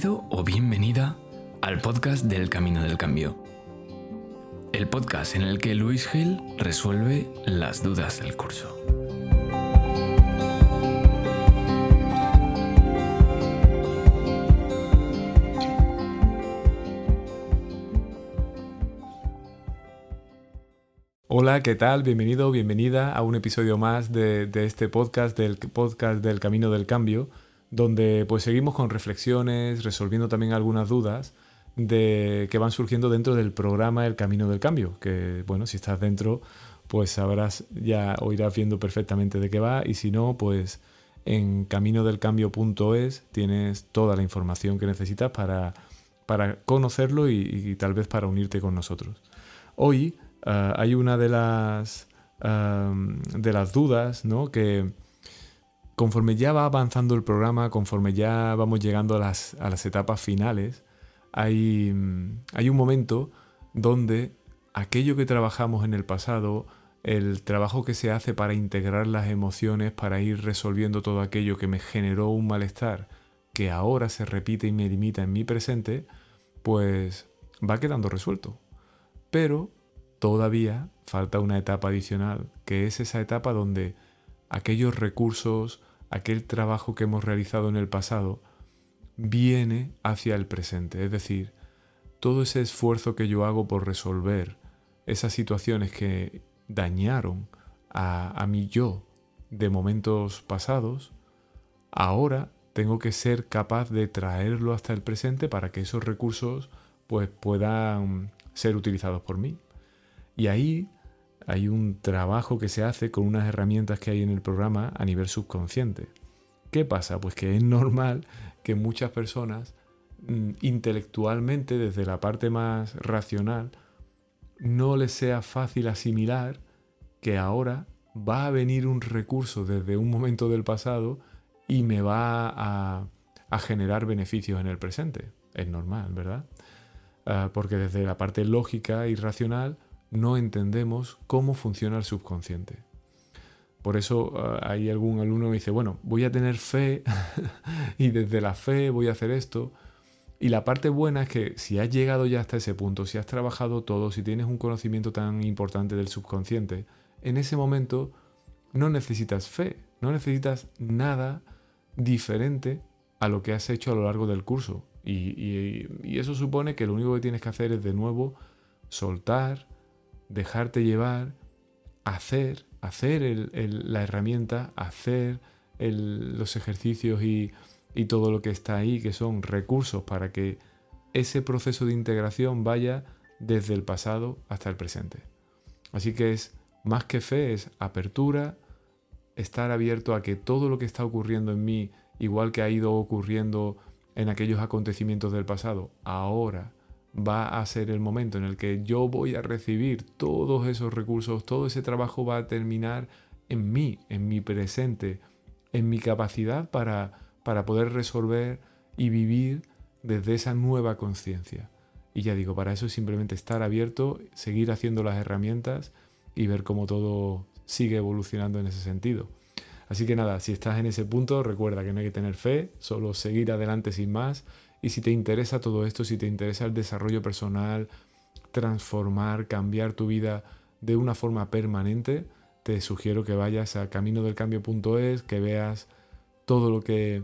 Bienvenido o bienvenida al podcast del Camino del Cambio. El podcast en el que Luis Gil resuelve las dudas del curso. Hola, ¿qué tal? Bienvenido o bienvenida a un episodio más de, de este podcast, del podcast del Camino del Cambio donde pues seguimos con reflexiones, resolviendo también algunas dudas de, que van surgiendo dentro del programa El Camino del Cambio, que bueno, si estás dentro, pues sabrás, ya oirás viendo perfectamente de qué va, y si no, pues en caminodelcambio.es tienes toda la información que necesitas para, para conocerlo y, tal vez para unirte con nosotros. Hoy ah, hay una de las, de las dudas ¿no? que, conforme ya va avanzando el programa, conforme ya vamos llegando a las, etapas finales, hay, hay un momento donde aquello que trabajamos en el pasado, el trabajo que se hace para integrar las emociones, para ir resolviendo todo aquello que me generó un malestar, que ahora se repite y me limita en mi presente, pues va quedando resuelto. Pero todavía falta una etapa adicional, que es esa etapa donde aquellos recursos, aquel trabajo que hemos realizado en el pasado viene hacia el presente. Es decir, todo ese esfuerzo que yo hago por resolver esas situaciones que dañaron a, mi yo de momentos pasados, ahora tengo que ser capaz de traerlo hasta el presente para que esos recursos pues, puedan ser utilizados por mí. Y ahí hay un trabajo que se hace con unas herramientas que hay en el programa a nivel subconsciente. ¿Qué pasa? Pues que es normal que muchas personas mm, intelectualmente, desde la parte más racional, no les sea fácil asimilar que ahora va a venir un recurso desde un momento del pasado y me va a, generar beneficios en el presente. Es normal, ¿verdad? Ah, porque desde la parte lógica y racional no entendemos cómo funciona el subconsciente. Por eso ah, hay algún alumno que dice, bueno, voy a tener fe y desde la fe voy a hacer esto. Y la parte buena es que si has llegado ya hasta ese punto, si has trabajado todo, si tienes un conocimiento tan importante del subconsciente, en ese momento no necesitas fe, no necesitas nada diferente a lo que has hecho a lo largo del curso. Y, y eso supone que lo único que tienes que hacer es de nuevo soltar, dejarte llevar, hacer, hacer la herramienta, hacer los ejercicios y, y todo lo que está ahí, que son recursos para que ese proceso de integración vaya desde el pasado hasta el presente. Así que es más que fe, es apertura, estar abierto a que todo lo que está ocurriendo en mí, igual que ha ido ocurriendo en aquellos acontecimientos del pasado, ahora va a ser el momento en el que yo voy a recibir todos esos recursos, todo ese trabajo va a terminar en mí, en mi presente, en mi capacidad para, para poder resolver y vivir desde esa nueva conciencia. Y ya digo, para eso es simplemente estar abierto, seguir haciendo las herramientas y ver cómo todo sigue evolucionando en ese sentido. Así que nada, si estás en ese punto, recuerda que no hay que tener fe, solo seguir adelante sin más y si te interesa todo esto, si te interesa el desarrollo personal, transformar, cambiar tu vida de una forma permanente, te sugiero que vayas a caminodelcambio.es, que veas todo lo que,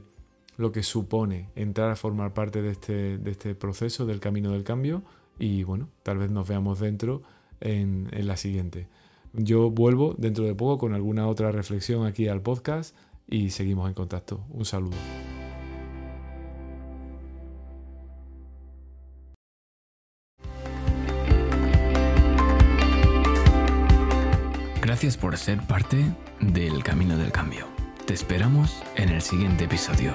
lo que supone entrar a formar parte de este, de este proceso del camino del cambio y bueno, tal vez nos veamos dentro en, en la siguiente. Yo vuelvo dentro de poco con alguna otra reflexión aquí al podcast y seguimos en contacto. Un saludo. Gracias por ser parte del Camino del Cambio. Te esperamos en el siguiente episodio.